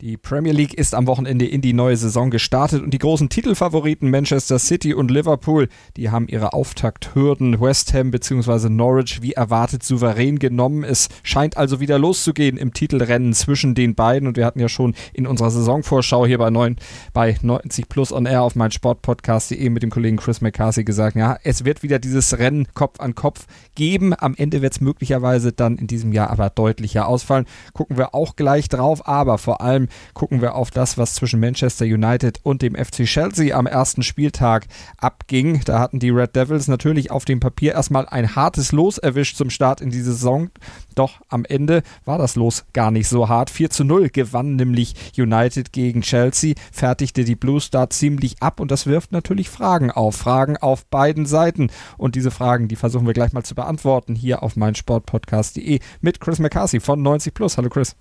Die Premier League ist am Wochenende in die neue Saison gestartet und die großen Titelfavoriten Manchester City und Liverpool, die haben ihre Auftakthürden West Ham bzw. Norwich wie erwartet souverän genommen. Es scheint also wieder loszugehen im Titelrennen zwischen den beiden und wir hatten ja schon in unserer Saisonvorschau hier bei, 9, bei 90 Plus on Air auf mein Sportpodcast.de mit dem Kollegen Chris McCarthy gesagt, ja, es wird wieder dieses Rennen Kopf an Kopf geben. Am Ende wird es möglicherweise dann in diesem Jahr aber deutlicher ausfallen. Gucken wir auch gleich drauf, aber vor allem gucken wir auf das, was zwischen Manchester United und dem FC Chelsea am ersten Spieltag abging. Da hatten die Red Devils natürlich auf dem Papier erstmal ein hartes Los erwischt zum Start in die Saison. Doch am Ende war das Los gar nicht so hart. 4 zu 0 gewann nämlich United gegen Chelsea, fertigte die Blue Star ziemlich ab und das wirft natürlich Fragen auf. Fragen auf beiden Seiten. Und diese Fragen, die versuchen wir gleich mal zu beantworten hier auf meinsportpodcast.de mit Chris McCarthy von 90 Plus. Hallo Chris.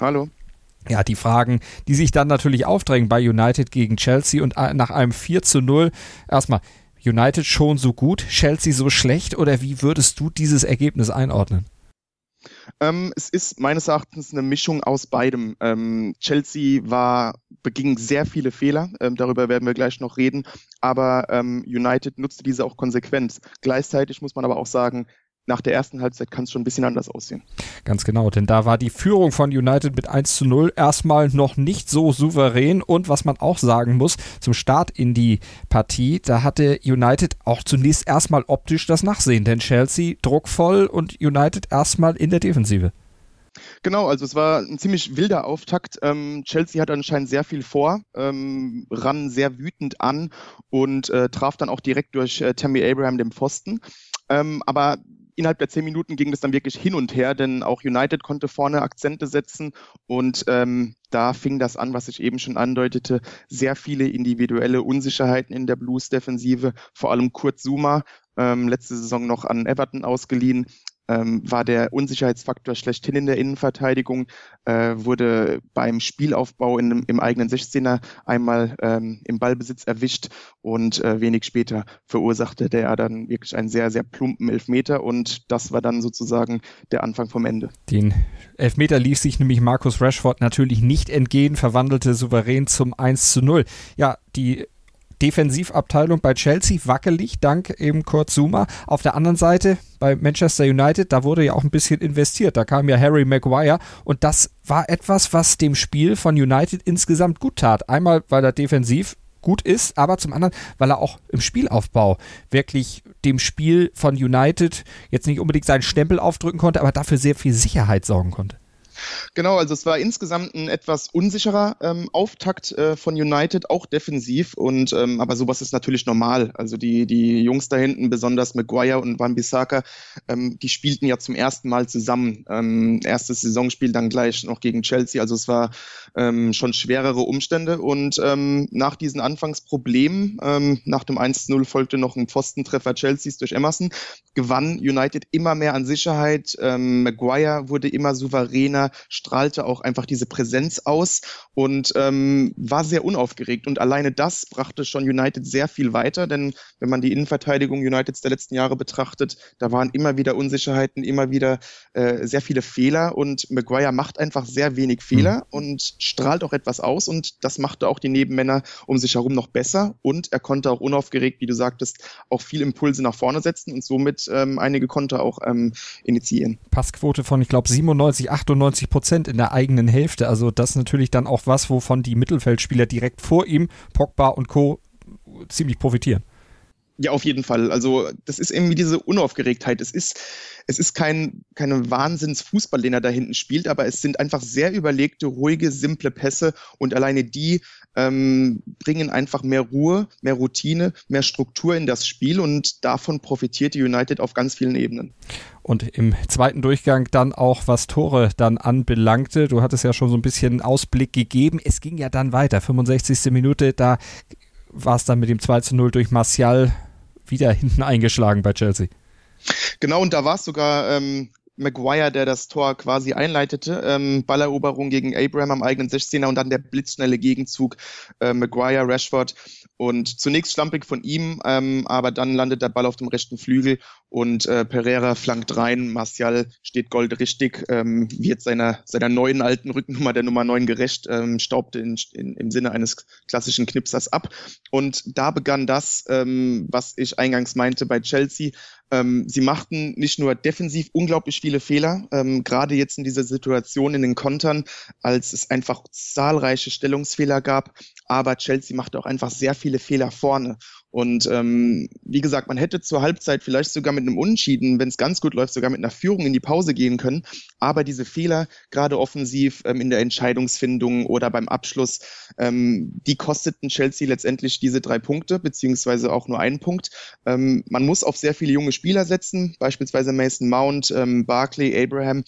Hallo ja, die Fragen, die sich dann natürlich aufdrängen bei United gegen Chelsea und äh, nach einem 4 zu 0 erstmal United schon so gut, Chelsea so schlecht oder wie würdest du dieses Ergebnis einordnen? Ähm, es ist meines Erachtens eine Mischung aus beidem. Ähm, Chelsea war, beging sehr viele Fehler, ähm, darüber werden wir gleich noch reden, aber ähm, United nutzte diese auch konsequent. Gleichzeitig muss man aber auch sagen, nach der ersten Halbzeit kann es schon ein bisschen anders aussehen. Ganz genau, denn da war die Führung von United mit 1 zu 0 erstmal noch nicht so souverän und was man auch sagen muss, zum Start in die Partie, da hatte United auch zunächst erstmal optisch das Nachsehen, denn Chelsea druckvoll und United erstmal in der Defensive. Genau, also es war ein ziemlich wilder Auftakt. Ähm, Chelsea hat anscheinend sehr viel vor, ähm, ran sehr wütend an und äh, traf dann auch direkt durch äh, Tammy Abraham den Pfosten. Ähm, aber innerhalb der zehn Minuten ging es dann wirklich hin und her, denn auch United konnte vorne Akzente setzen und ähm, da fing das an, was ich eben schon andeutete, sehr viele individuelle Unsicherheiten in der Blues-Defensive, vor allem Kurt Zuma, ähm, letzte Saison noch an Everton ausgeliehen, ähm, war der Unsicherheitsfaktor schlechthin in der Innenverteidigung, äh, wurde beim Spielaufbau in, im eigenen 16er einmal ähm, im Ballbesitz erwischt und äh, wenig später verursachte der dann wirklich einen sehr, sehr plumpen Elfmeter und das war dann sozusagen der Anfang vom Ende. Den Elfmeter lief sich nämlich Markus Rashford natürlich nicht entgehen, verwandelte souverän zum 1 zu 0. Ja, die Defensivabteilung bei Chelsea wackelig, dank eben Kurt Zuma. Auf der anderen Seite bei Manchester United, da wurde ja auch ein bisschen investiert. Da kam ja Harry Maguire und das war etwas, was dem Spiel von United insgesamt gut tat. Einmal, weil er defensiv gut ist, aber zum anderen, weil er auch im Spielaufbau wirklich dem Spiel von United jetzt nicht unbedingt seinen Stempel aufdrücken konnte, aber dafür sehr viel Sicherheit sorgen konnte. Genau, also es war insgesamt ein etwas unsicherer ähm, Auftakt äh, von United, auch defensiv. Und ähm, aber sowas ist natürlich normal. Also die die Jungs da hinten, besonders Maguire und Van Bissaka, ähm, die spielten ja zum ersten Mal zusammen. Ähm, erstes Saisonspiel dann gleich noch gegen Chelsea. Also es war ähm, schon schwerere Umstände. Und ähm, nach diesen Anfangsproblemen, ähm, nach dem 1-0 folgte noch ein Pfostentreffer Chelseas durch Emerson, gewann United immer mehr an Sicherheit. Ähm, Maguire wurde immer souveräner strahlte auch einfach diese Präsenz aus und ähm, war sehr unaufgeregt. Und alleine das brachte schon United sehr viel weiter, denn wenn man die Innenverteidigung Uniteds der letzten Jahre betrachtet, da waren immer wieder Unsicherheiten, immer wieder äh, sehr viele Fehler und Maguire macht einfach sehr wenig Fehler mhm. und strahlt auch etwas aus und das machte auch die Nebenmänner um sich herum noch besser und er konnte auch unaufgeregt, wie du sagtest, auch viel Impulse nach vorne setzen und somit ähm, einige Konter auch ähm, initiieren. Passquote von, ich glaube, 97, 98 90 Prozent in der eigenen Hälfte. Also das ist natürlich dann auch was, wovon die Mittelfeldspieler direkt vor ihm, Pogba und Co. ziemlich profitieren. Ja, auf jeden Fall. Also das ist irgendwie diese Unaufgeregtheit. Es ist, es ist kein, keine Wahnsinnsfußball, den er da hinten spielt, aber es sind einfach sehr überlegte, ruhige, simple Pässe und alleine die ähm, bringen einfach mehr Ruhe, mehr Routine, mehr Struktur in das Spiel und davon profitiert die United auf ganz vielen Ebenen. Und im zweiten Durchgang dann auch, was Tore dann anbelangte. Du hattest ja schon so ein bisschen Ausblick gegeben. Es ging ja dann weiter. 65. Minute, da war es dann mit dem 2 zu 0 durch Martial wieder hinten eingeschlagen bei Chelsea. Genau, und da war es sogar ähm, Maguire, der das Tor quasi einleitete. Ähm, Balleroberung gegen Abraham am eigenen 16er und dann der blitzschnelle Gegenzug äh, Maguire, Rashford. Und zunächst schlampig von ihm, ähm, aber dann landet der Ball auf dem rechten Flügel und äh, Pereira flankt rein. Martial steht goldrichtig, ähm, wird seiner, seiner neuen alten Rückennummer, der Nummer 9, gerecht, ähm, staubt in, in, im Sinne eines klassischen Knipsers ab. Und da begann das, ähm, was ich eingangs meinte bei Chelsea. Ähm, sie machten nicht nur defensiv unglaublich viele Fehler, ähm, gerade jetzt in dieser Situation in den Kontern, als es einfach zahlreiche Stellungsfehler gab, aber Chelsea machte auch einfach sehr viele Fehler vorne. Und ähm, wie gesagt, man hätte zur Halbzeit vielleicht sogar mit einem Unentschieden, wenn es ganz gut läuft, sogar mit einer Führung in die Pause gehen können. Aber diese Fehler, gerade offensiv ähm, in der Entscheidungsfindung oder beim Abschluss, ähm, die kosteten Chelsea letztendlich diese drei Punkte, beziehungsweise auch nur einen Punkt. Ähm, man muss auf sehr viele junge Spieler setzen, beispielsweise Mason Mount, ähm, Barkley, Abraham.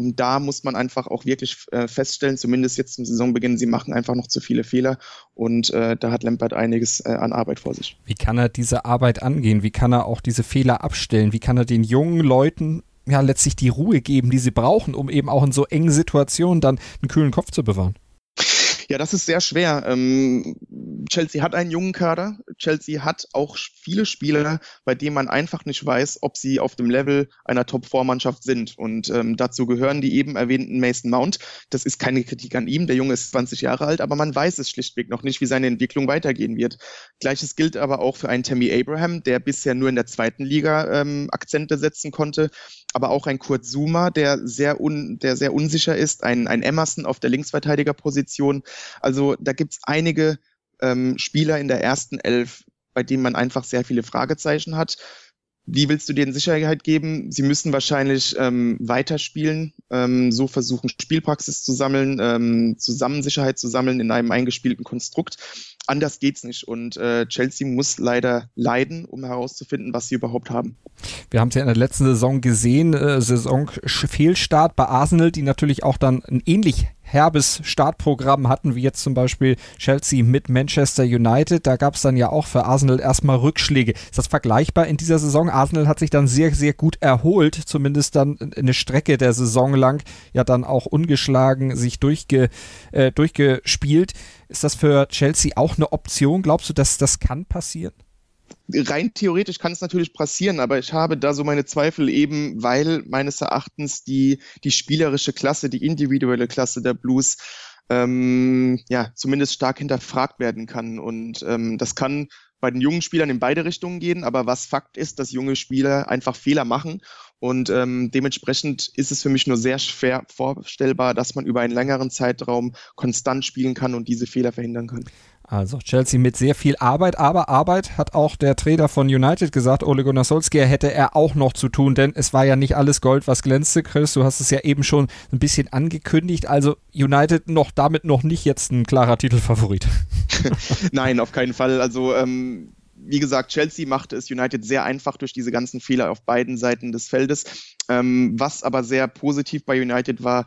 Und da muss man einfach auch wirklich äh, feststellen, zumindest jetzt zum Saisonbeginn, sie machen einfach noch zu viele Fehler und äh, da hat Lampard einiges äh, an Arbeit vor sich. Wie kann er diese Arbeit angehen? Wie kann er auch diese Fehler abstellen? Wie kann er den jungen Leuten ja letztlich die Ruhe geben, die sie brauchen, um eben auch in so engen Situationen dann einen kühlen Kopf zu bewahren? Ja, das ist sehr schwer. Ähm, Chelsea hat einen jungen Kader. Chelsea hat auch viele Spieler, bei denen man einfach nicht weiß, ob sie auf dem Level einer Top-4-Mannschaft sind. Und ähm, dazu gehören die eben erwähnten Mason Mount. Das ist keine Kritik an ihm. Der Junge ist 20 Jahre alt, aber man weiß es schlichtweg noch nicht, wie seine Entwicklung weitergehen wird. Gleiches gilt aber auch für einen Tammy Abraham, der bisher nur in der zweiten Liga ähm, Akzente setzen konnte aber auch ein Kurt Zuma, der sehr, un, der sehr unsicher ist, ein, ein Emerson auf der Linksverteidigerposition. Also da gibt's einige ähm, Spieler in der ersten Elf, bei denen man einfach sehr viele Fragezeichen hat. Wie willst du denen Sicherheit geben? Sie müssen wahrscheinlich ähm, weiterspielen, ähm, so versuchen, Spielpraxis zu sammeln, ähm, zusammen Sicherheit zu sammeln in einem eingespielten Konstrukt anders geht's nicht. Und äh, Chelsea muss leider leiden, um herauszufinden, was sie überhaupt haben. Wir haben es ja in der letzten Saison gesehen, äh, Saison-Fehlstart bei Arsenal, die natürlich auch dann ein ähnlich herbes Startprogramm hatten, wie jetzt zum Beispiel Chelsea mit Manchester United. Da gab es dann ja auch für Arsenal erstmal Rückschläge. Ist das vergleichbar in dieser Saison? Arsenal hat sich dann sehr, sehr gut erholt, zumindest dann eine Strecke der Saison lang, ja dann auch ungeschlagen sich durchge, äh, durchgespielt. Ist das für Chelsea auch eine Option? Glaubst du, dass das kann passieren? rein theoretisch kann es natürlich passieren, aber ich habe da so meine Zweifel eben, weil meines Erachtens die, die spielerische Klasse, die individuelle Klasse der Blues ähm, ja zumindest stark hinterfragt werden kann. Und ähm, das kann bei den jungen Spielern in beide Richtungen gehen, aber was Fakt ist, dass junge Spieler einfach Fehler machen und ähm, dementsprechend ist es für mich nur sehr schwer vorstellbar, dass man über einen längeren Zeitraum konstant spielen kann und diese Fehler verhindern kann. Also Chelsea mit sehr viel Arbeit, aber Arbeit hat auch der Trainer von United gesagt, Ole Gunnar Solskjaer hätte er auch noch zu tun, denn es war ja nicht alles Gold, was glänzte, Chris. Du hast es ja eben schon ein bisschen angekündigt. Also United noch damit noch nicht jetzt ein klarer Titelfavorit. Nein, auf keinen Fall. Also ähm, wie gesagt, Chelsea machte es United sehr einfach durch diese ganzen Fehler auf beiden Seiten des Feldes. Ähm, was aber sehr positiv bei United war,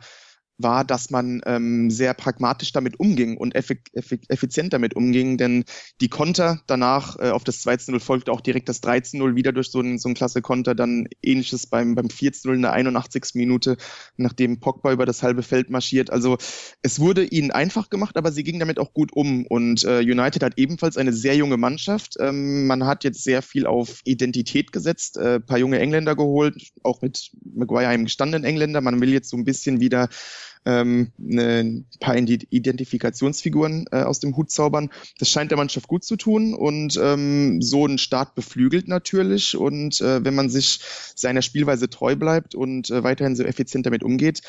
war, dass man ähm, sehr pragmatisch damit umging und effizient damit umging, denn die Konter danach äh, auf das 2-0 folgte auch direkt das 13-0 wieder durch so ein, so ein klasse Konter, dann ähnliches beim, beim 4-0 in der 81. Minute, nachdem Pogba über das halbe Feld marschiert. Also es wurde ihnen einfach gemacht, aber sie gingen damit auch gut um und äh, United hat ebenfalls eine sehr junge Mannschaft. Ähm, man hat jetzt sehr viel auf Identität gesetzt, äh, paar junge Engländer geholt, auch mit Maguire einem gestandenen Engländer. Man will jetzt so ein bisschen wieder ähm, ne, ein paar Identifikationsfiguren äh, aus dem Hut zaubern. Das scheint der Mannschaft gut zu tun und ähm, so ein Start beflügelt natürlich. Und äh, wenn man sich seiner Spielweise treu bleibt und äh, weiterhin so effizient damit umgeht,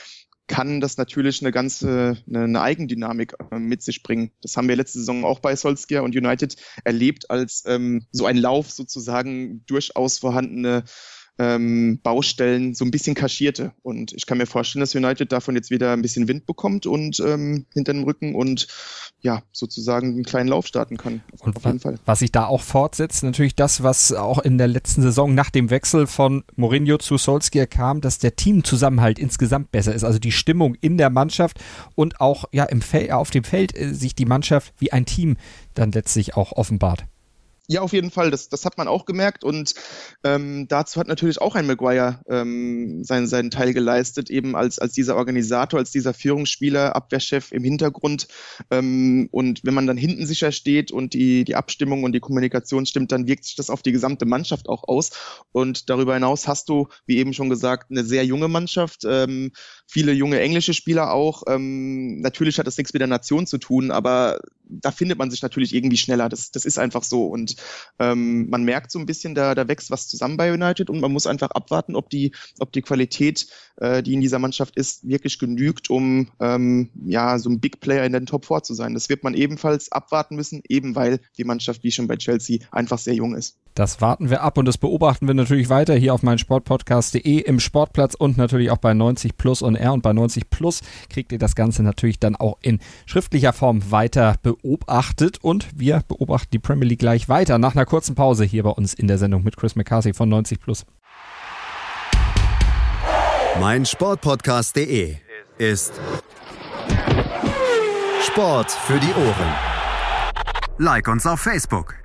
kann das natürlich eine ganze eine, eine Eigendynamik äh, mit sich bringen. Das haben wir letzte Saison auch bei Solskjaer und United erlebt, als ähm, so ein Lauf sozusagen durchaus vorhandene ähm, Baustellen so ein bisschen kaschierte. Und ich kann mir vorstellen, dass United davon jetzt wieder ein bisschen Wind bekommt und ähm, hinter dem Rücken und ja, sozusagen einen kleinen Lauf starten kann. Und auf jeden Fall. Was sich da auch fortsetzt, natürlich das, was auch in der letzten Saison nach dem Wechsel von Mourinho zu Solskjaer kam, dass der Teamzusammenhalt insgesamt besser ist. Also die Stimmung in der Mannschaft und auch ja im Fel auf dem Feld äh, sich die Mannschaft wie ein Team dann letztlich auch offenbart. Ja, auf jeden Fall. Das, das hat man auch gemerkt. Und ähm, dazu hat natürlich auch ein Maguire ähm, seinen, seinen Teil geleistet, eben als, als dieser Organisator, als dieser Führungsspieler, Abwehrchef im Hintergrund. Ähm, und wenn man dann hinten sicher steht und die, die Abstimmung und die Kommunikation stimmt, dann wirkt sich das auf die gesamte Mannschaft auch aus. Und darüber hinaus hast du, wie eben schon gesagt, eine sehr junge Mannschaft, ähm, viele junge englische Spieler auch. Ähm, natürlich hat das nichts mit der Nation zu tun, aber da findet man sich natürlich irgendwie schneller. Das, das ist einfach so. Und ähm, man merkt so ein bisschen, da, da wächst was zusammen bei United und man muss einfach abwarten, ob die, ob die Qualität, äh, die in dieser Mannschaft ist, wirklich genügt, um ähm, ja so ein Big Player in den Top 4 zu sein. Das wird man ebenfalls abwarten müssen, eben weil die Mannschaft, wie schon bei Chelsea, einfach sehr jung ist. Das warten wir ab und das beobachten wir natürlich weiter hier auf meinsportpodcast.de im Sportplatz und natürlich auch bei 90 Plus und R und bei 90 Plus kriegt ihr das Ganze natürlich dann auch in schriftlicher Form weiter beobachtet und wir beobachten die Premier League gleich weiter nach einer kurzen Pause hier bei uns in der Sendung mit Chris McCarthy von 90 Plus. meinsportpodcast.de ist Sport für die Ohren. Like uns auf Facebook.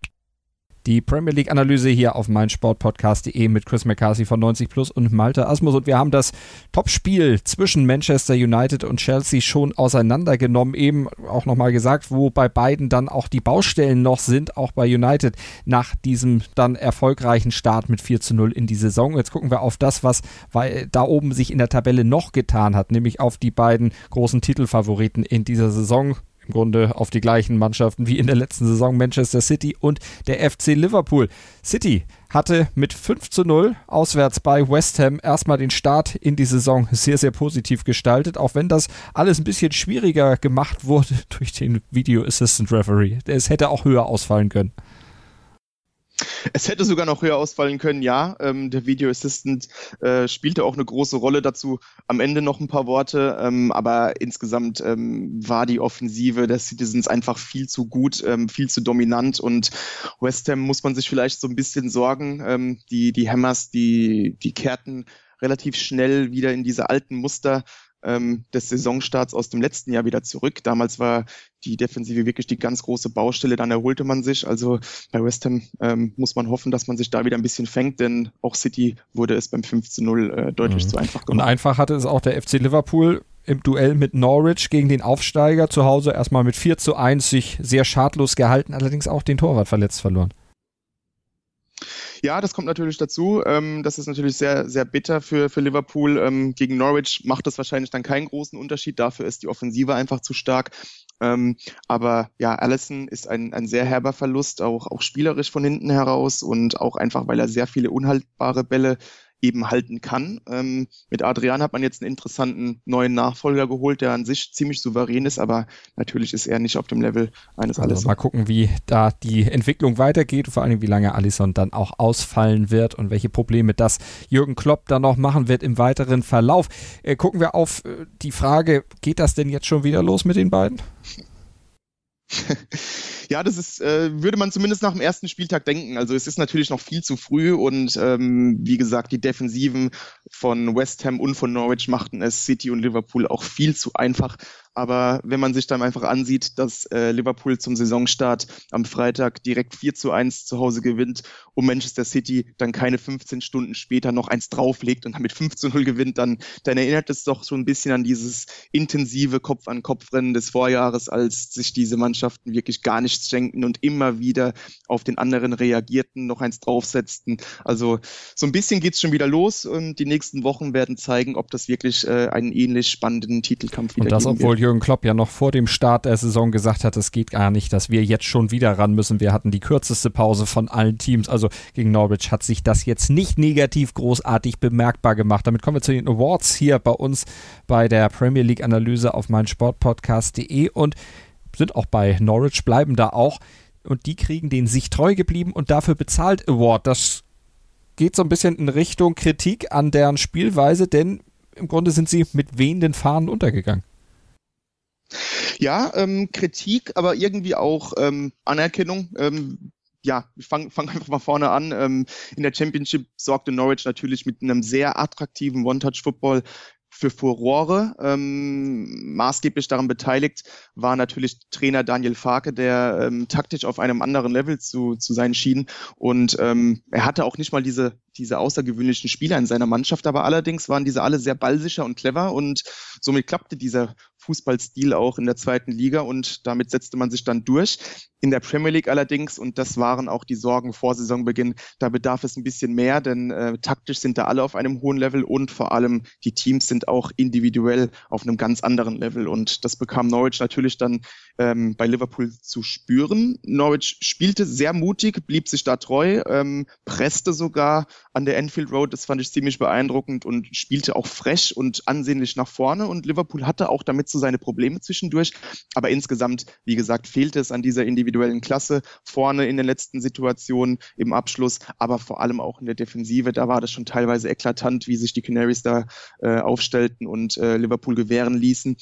Die Premier League Analyse hier auf meinsportpodcast.de mit Chris McCarthy von 90 Plus und Malte Asmus. Und wir haben das Topspiel zwischen Manchester United und Chelsea schon auseinandergenommen. Eben auch nochmal gesagt, wo bei beiden dann auch die Baustellen noch sind, auch bei United nach diesem dann erfolgreichen Start mit 4 zu 0 in die Saison. Jetzt gucken wir auf das, was da oben sich in der Tabelle noch getan hat, nämlich auf die beiden großen Titelfavoriten in dieser Saison im Grunde auf die gleichen Mannschaften wie in der letzten Saison Manchester City und der FC Liverpool. City hatte mit 5 zu 0 auswärts bei West Ham erstmal den Start in die Saison sehr, sehr positiv gestaltet, auch wenn das alles ein bisschen schwieriger gemacht wurde durch den Video Assistant Referee. Es hätte auch höher ausfallen können. Es hätte sogar noch höher ausfallen können, ja. Ähm, der Video Assistant äh, spielte auch eine große Rolle dazu. Am Ende noch ein paar Worte, ähm, aber insgesamt ähm, war die Offensive der Citizens einfach viel zu gut, ähm, viel zu dominant und West Ham muss man sich vielleicht so ein bisschen sorgen. Ähm, die, die Hammers, die, die kehrten relativ schnell wieder in diese alten Muster ähm, des Saisonstarts aus dem letzten Jahr wieder zurück. Damals war die Defensive wirklich die ganz große Baustelle, dann erholte man sich. Also bei West Ham ähm, muss man hoffen, dass man sich da wieder ein bisschen fängt, denn auch City wurde es beim 5 zu 0 äh, deutlich mhm. zu einfach gemacht. Und einfach hatte es auch der FC Liverpool im Duell mit Norwich gegen den Aufsteiger zu Hause erstmal mit 4 zu 1 sich sehr schadlos gehalten, allerdings auch den Torwart verletzt verloren. Ja, das kommt natürlich dazu. Ähm, das ist natürlich sehr, sehr bitter für, für Liverpool. Ähm, gegen Norwich macht das wahrscheinlich dann keinen großen Unterschied. Dafür ist die Offensive einfach zu stark. Ähm, aber ja, Allison ist ein, ein sehr herber Verlust, auch, auch spielerisch von hinten heraus und auch einfach, weil er sehr viele unhaltbare Bälle eben halten kann. Ähm, mit Adrian hat man jetzt einen interessanten neuen Nachfolger geholt, der an sich ziemlich souverän ist, aber natürlich ist er nicht auf dem Level eines also Alisson. Mal gucken, wie da die Entwicklung weitergeht und vor allem, wie lange Alisson dann auch ausfallen wird und welche Probleme das Jürgen Klopp dann noch machen wird im weiteren Verlauf. Äh, gucken wir auf äh, die Frage, geht das denn jetzt schon wieder los mit den beiden? ja, das ist, äh, würde man zumindest nach dem ersten Spieltag denken. Also es ist natürlich noch viel zu früh und ähm, wie gesagt, die Defensiven von West Ham und von Norwich machten es City und Liverpool auch viel zu einfach. Aber wenn man sich dann einfach ansieht, dass äh, Liverpool zum Saisonstart am Freitag direkt 4 zu 1 zu Hause gewinnt und Manchester City dann keine 15 Stunden später noch eins drauflegt und damit 5 zu 0 gewinnt, dann, dann erinnert es doch so ein bisschen an dieses intensive Kopf-an-Kopf-Rennen des Vorjahres, als sich diese Mannschaften wirklich gar nichts schenken und immer wieder auf den anderen reagierten, noch eins draufsetzten. Also so ein bisschen geht's schon wieder los und die nächsten Wochen werden zeigen, ob das wirklich äh, einen ähnlich spannenden Titelkampf wieder und das, obwohl Jürgen Klopp ja noch vor dem Start der Saison gesagt hat, es geht gar nicht, dass wir jetzt schon wieder ran müssen. Wir hatten die kürzeste Pause von allen Teams. Also gegen Norwich hat sich das jetzt nicht negativ großartig bemerkbar gemacht. Damit kommen wir zu den Awards hier bei uns bei der Premier League Analyse auf meinsportpodcast.de und sind auch bei Norwich, bleiben da auch. Und die kriegen den sich treu geblieben und dafür bezahlt Award. Das geht so ein bisschen in Richtung Kritik an deren Spielweise, denn im Grunde sind sie mit wehenden Fahnen untergegangen. Ja, ähm, Kritik, aber irgendwie auch ähm, Anerkennung. Ähm, ja, ich fange fang einfach mal vorne an. Ähm, in der Championship sorgte Norwich natürlich mit einem sehr attraktiven One-Touch-Football für Furore. Ähm, maßgeblich daran beteiligt war natürlich Trainer Daniel Farke, der ähm, taktisch auf einem anderen Level zu, zu sein schien. Und ähm, er hatte auch nicht mal diese, diese außergewöhnlichen Spieler in seiner Mannschaft, aber allerdings waren diese alle sehr ballsicher und clever und somit klappte dieser Fußballstil auch in der zweiten Liga und damit setzte man sich dann durch. In der Premier League allerdings, und das waren auch die Sorgen vor Saisonbeginn, da bedarf es ein bisschen mehr, denn äh, taktisch sind da alle auf einem hohen Level und vor allem die Teams sind auch individuell auf einem ganz anderen Level. Und das bekam Norwich natürlich dann ähm, bei Liverpool zu spüren. Norwich spielte sehr mutig, blieb sich da treu, ähm, presste sogar an der Enfield Road, das fand ich ziemlich beeindruckend und spielte auch frech und ansehnlich nach vorne. Und Liverpool hatte auch damit so seine Probleme zwischendurch. Aber insgesamt, wie gesagt, fehlte es an dieser individuellen Klasse vorne in den letzten Situationen im Abschluss, aber vor allem auch in der Defensive. Da war das schon teilweise eklatant, wie sich die Canaries da äh, aufstellten und äh, Liverpool gewähren ließen.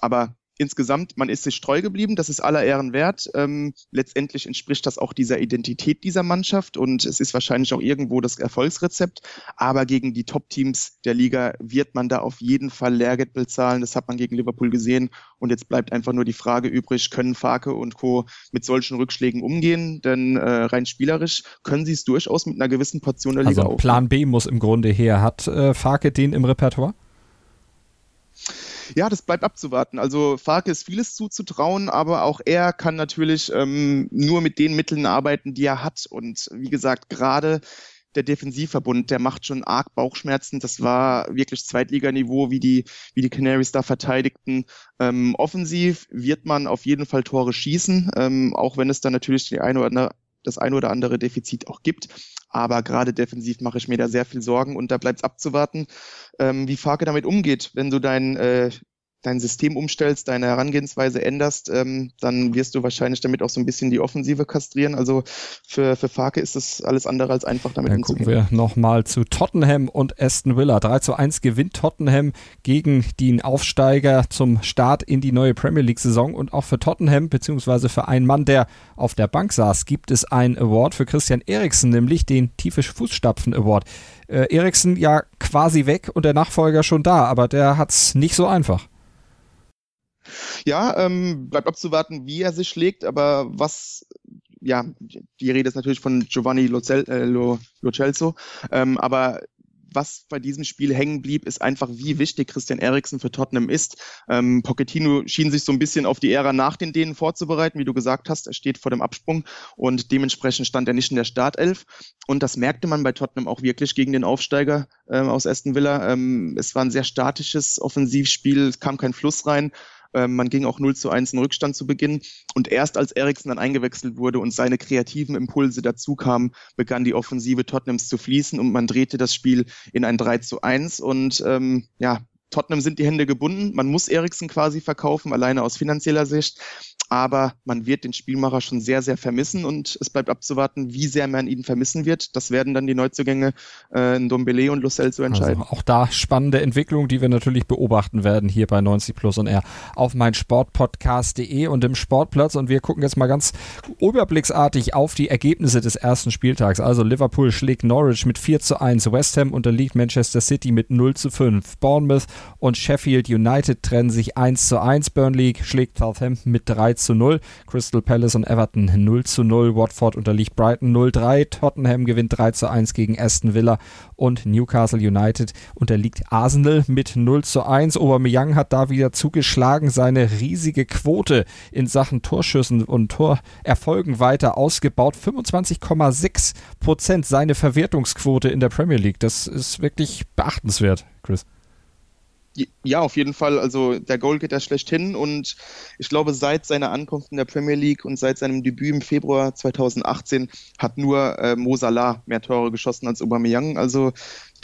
Aber insgesamt, man ist sich treu geblieben, das ist aller Ehren wert. Ähm, letztendlich entspricht das auch dieser Identität dieser Mannschaft und es ist wahrscheinlich auch irgendwo das Erfolgsrezept. Aber gegen die Top-Teams der Liga wird man da auf jeden Fall Lehrgeld bezahlen. Das hat man gegen Liverpool gesehen. Und jetzt bleibt einfach nur die Frage übrig, können Farke und Co. mit solchen Rückschlägen umgehen? Denn äh, rein spielerisch können sie es durchaus mit einer gewissen Portion der Liga also Plan B muss im Grunde her. Hat äh, Farke den im Repertoire? Ja, das bleibt abzuwarten. Also Farke ist vieles zuzutrauen, aber auch er kann natürlich ähm, nur mit den Mitteln arbeiten, die er hat. Und wie gesagt, gerade der Defensivverbund, der macht schon arg Bauchschmerzen. Das war wirklich Zweitliganiveau, wie die, wie die Canaries da verteidigten. Ähm, offensiv wird man auf jeden Fall Tore schießen, ähm, auch wenn es dann natürlich die eine oder das eine oder andere Defizit auch gibt. Aber gerade defensiv mache ich mir da sehr viel Sorgen und da bleibt es abzuwarten, ähm, wie Farke damit umgeht, wenn du dein äh, dein System umstellst, deine Herangehensweise änderst, ähm, dann wirst du wahrscheinlich damit auch so ein bisschen die Offensive kastrieren. Also für, für Farke ist das alles andere als einfach damit dann umzugehen. Gucken wir nochmal zu Tottenham und Aston Villa. 3 zu 1 gewinnt Tottenham gegen den Aufsteiger zum Start in die neue Premier League Saison und auch für Tottenham beziehungsweise für einen Mann, der auf der Bank saß, gibt es ein Award für Christian Eriksen, nämlich den Tiefe Fußstapfen Award. Äh, Eriksen ja quasi weg und der Nachfolger schon da, aber der hat es nicht so einfach. Ja, ähm, bleibt abzuwarten, wie er sich schlägt, aber was, ja, die Rede ist natürlich von Giovanni Lo, äh, Lo, Lo Celso, ähm, aber was bei diesem Spiel hängen blieb, ist einfach, wie wichtig Christian Eriksen für Tottenham ist. Ähm, Pochettino schien sich so ein bisschen auf die Ära nach den Dänen vorzubereiten, wie du gesagt hast. Er steht vor dem Absprung und dementsprechend stand er nicht in der Startelf. Und das merkte man bei Tottenham auch wirklich gegen den Aufsteiger ähm, aus Aston Villa. Ähm, es war ein sehr statisches Offensivspiel, es kam kein Fluss rein. Ähm, man ging auch 0 zu 1 in Rückstand zu Beginn. Und erst als Eriksen dann eingewechselt wurde und seine kreativen Impulse dazu kamen, begann die Offensive Tottenhams zu fließen und man drehte das Spiel in ein 3 zu 1. Und ähm, ja, Tottenham sind die Hände gebunden. Man muss Eriksen quasi verkaufen, alleine aus finanzieller Sicht aber man wird den Spielmacher schon sehr, sehr vermissen und es bleibt abzuwarten, wie sehr man ihn vermissen wird. Das werden dann die Neuzugänge äh, in Dombele und Lucel zu entscheiden. Also auch da spannende Entwicklung, die wir natürlich beobachten werden hier bei 90 Plus und R auf mein Sportpodcast.de und im Sportplatz und wir gucken jetzt mal ganz überblicksartig auf die Ergebnisse des ersten Spieltags. Also Liverpool schlägt Norwich mit 4 zu 1, West Ham unterliegt Manchester City mit 0 zu 5, Bournemouth und Sheffield United trennen sich 1 zu 1, Burnley schlägt Southampton mit 3 zu 0. Crystal Palace und Everton 0 zu 0. Watford unterliegt Brighton 0-3. Tottenham gewinnt 3 zu 1 gegen Aston Villa und Newcastle United unterliegt Arsenal mit 0 zu 1. Aubameyang hat da wieder zugeschlagen, seine riesige Quote in Sachen Torschüssen und Torerfolgen weiter ausgebaut. 25,6 Prozent seine Verwertungsquote in der Premier League. Das ist wirklich beachtenswert, Chris. Ja, auf jeden Fall. Also der Goalgetter schlechthin und ich glaube, seit seiner Ankunft in der Premier League und seit seinem Debüt im Februar 2018 hat nur äh, Mo Salah mehr Tore geschossen als Aubameyang. Also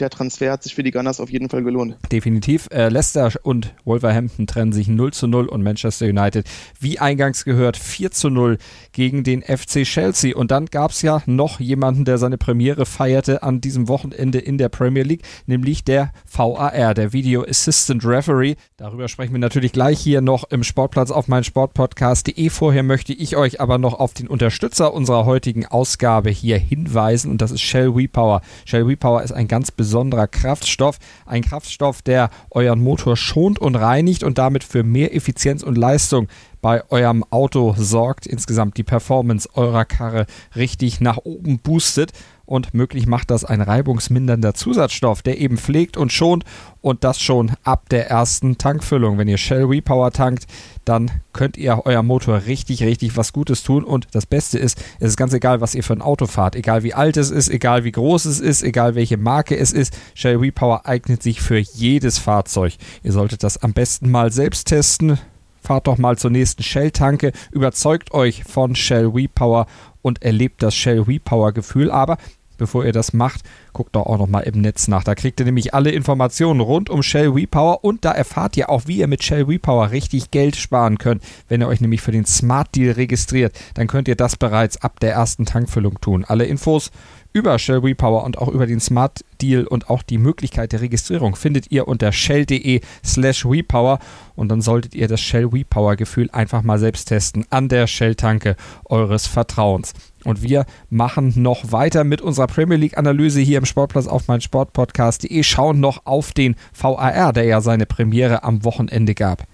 der Transfer hat sich für die Gunners auf jeden Fall gelohnt. Definitiv. Äh, Leicester und Wolverhampton trennen sich 0 zu 0 und Manchester United, wie eingangs gehört, 4 zu 0 gegen den FC Chelsea. Und dann gab es ja noch jemanden, der seine Premiere feierte an diesem Wochenende in der Premier League, nämlich der VAR, der Video Assistant Referee. Darüber sprechen wir natürlich gleich hier noch im Sportplatz auf meinen Sportpodcast.de. Vorher möchte ich euch aber noch auf den Unterstützer unserer heutigen Ausgabe hier hinweisen und das ist Shell WePower. Shell WePower ist ein ganz besonderes besonderer Kraftstoff. Ein Kraftstoff, der euren Motor schont und reinigt und damit für mehr Effizienz und Leistung bei eurem Auto sorgt, insgesamt die Performance eurer Karre richtig nach oben boostet und möglich macht das ein reibungsmindernder Zusatzstoff, der eben pflegt und schont und das schon ab der ersten Tankfüllung. Wenn ihr Shell Repower tankt, dann könnt ihr eurem Motor richtig, richtig was Gutes tun und das Beste ist, es ist ganz egal, was ihr für ein Auto fahrt, egal wie alt es ist, egal wie groß es ist, egal welche Marke es ist, Shell Repower eignet sich für jedes Fahrzeug. Ihr solltet das am besten mal selbst testen. Fahrt doch mal zur nächsten Shell-Tanke, überzeugt euch von Shell Repower und erlebt das Shell Repower Gefühl. Aber bevor ihr das macht, guckt doch auch noch mal im Netz nach. Da kriegt ihr nämlich alle Informationen rund um Shell Repower und da erfahrt ihr auch, wie ihr mit Shell Repower richtig Geld sparen könnt. Wenn ihr euch nämlich für den Smart Deal registriert, dann könnt ihr das bereits ab der ersten Tankfüllung tun. Alle Infos über Shell Repower und auch über den Smart Deal und auch die Möglichkeit der Registrierung findet ihr unter shell.de slash repower und dann solltet ihr das Shell Repower Gefühl einfach mal selbst testen an der Shell-Tanke eures Vertrauens. Und wir machen noch weiter mit unserer Premier League Analyse hier im Sportplatz auf mein Sportpodcast.de, schauen noch auf den VAR, der ja seine Premiere am Wochenende gab.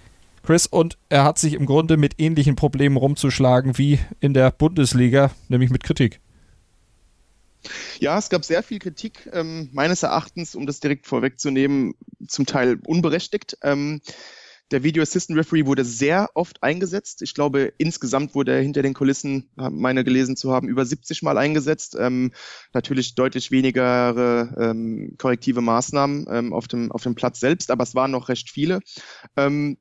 Chris, und er hat sich im Grunde mit ähnlichen Problemen rumzuschlagen wie in der Bundesliga, nämlich mit Kritik. Ja, es gab sehr viel Kritik, ähm, meines Erachtens, um das direkt vorwegzunehmen, zum Teil unberechtigt. Ähm, der Video Assistant Referee wurde sehr oft eingesetzt. Ich glaube, insgesamt wurde er hinter den Kulissen, meine gelesen zu haben, über 70 Mal eingesetzt. Ähm, natürlich deutlich weniger ähm, korrektive Maßnahmen ähm, auf, dem, auf dem Platz selbst, aber es waren noch recht viele. Ähm,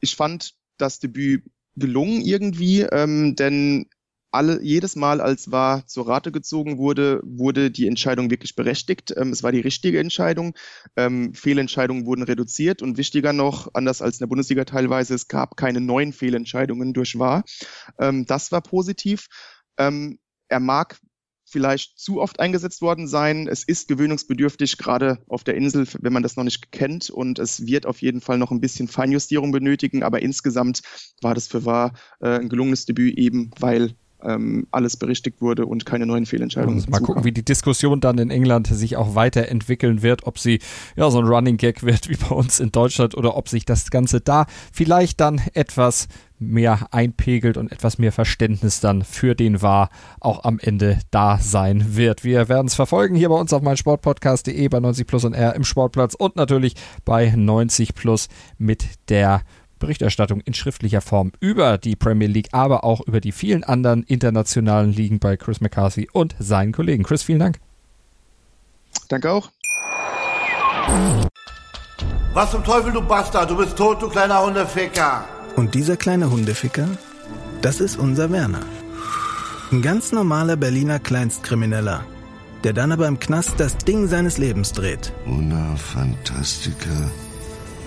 ich fand das Debüt gelungen irgendwie, ähm, denn alle, jedes Mal, als war zur Rate gezogen wurde, wurde die Entscheidung wirklich berechtigt. Ähm, es war die richtige Entscheidung. Ähm, Fehlentscheidungen wurden reduziert und wichtiger noch, anders als in der Bundesliga teilweise, es gab keine neuen Fehlentscheidungen durch Wahr. Ähm, das war positiv. Ähm, er mag vielleicht zu oft eingesetzt worden sein. Es ist gewöhnungsbedürftig, gerade auf der Insel, wenn man das noch nicht kennt. Und es wird auf jeden Fall noch ein bisschen Feinjustierung benötigen. Aber insgesamt war das für Wahr äh, ein gelungenes Debüt eben, weil ähm, alles berichtigt wurde und keine neuen Fehlentscheidungen. Also mal gucken, wie die Diskussion dann in England sich auch weiterentwickeln wird, ob sie ja so ein Running Gag wird wie bei uns in Deutschland oder ob sich das Ganze da vielleicht dann etwas mehr einpegelt und etwas mehr Verständnis dann für den war auch am Ende da sein wird. Wir werden es verfolgen hier bei uns auf meinsportpodcast.de bei 90 Plus und R im Sportplatz und natürlich bei 90 Plus mit der Berichterstattung in schriftlicher Form über die Premier League, aber auch über die vielen anderen internationalen Ligen bei Chris McCarthy und seinen Kollegen. Chris, vielen Dank. Danke auch. Was zum Teufel, du Bastard? Du bist tot, du kleiner Hundeficker. Und dieser kleine Hundeficker, das ist unser Werner. Ein ganz normaler Berliner Kleinstkrimineller, der dann aber im Knast das Ding seines Lebens dreht. Una Fantastica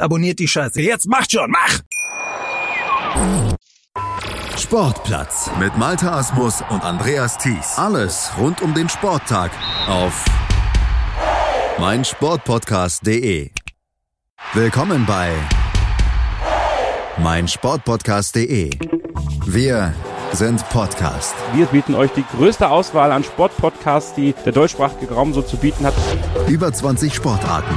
Abonniert die Scheiße. Jetzt macht schon, mach! Sportplatz mit Malta Asmus und Andreas Thies. Alles rund um den Sporttag auf meinsportpodcast.de. Willkommen bei meinsportpodcast.de. Wir sind Podcast. Wir bieten euch die größte Auswahl an Sportpodcasts, die der deutschsprachige Raum so zu bieten hat. Über 20 Sportarten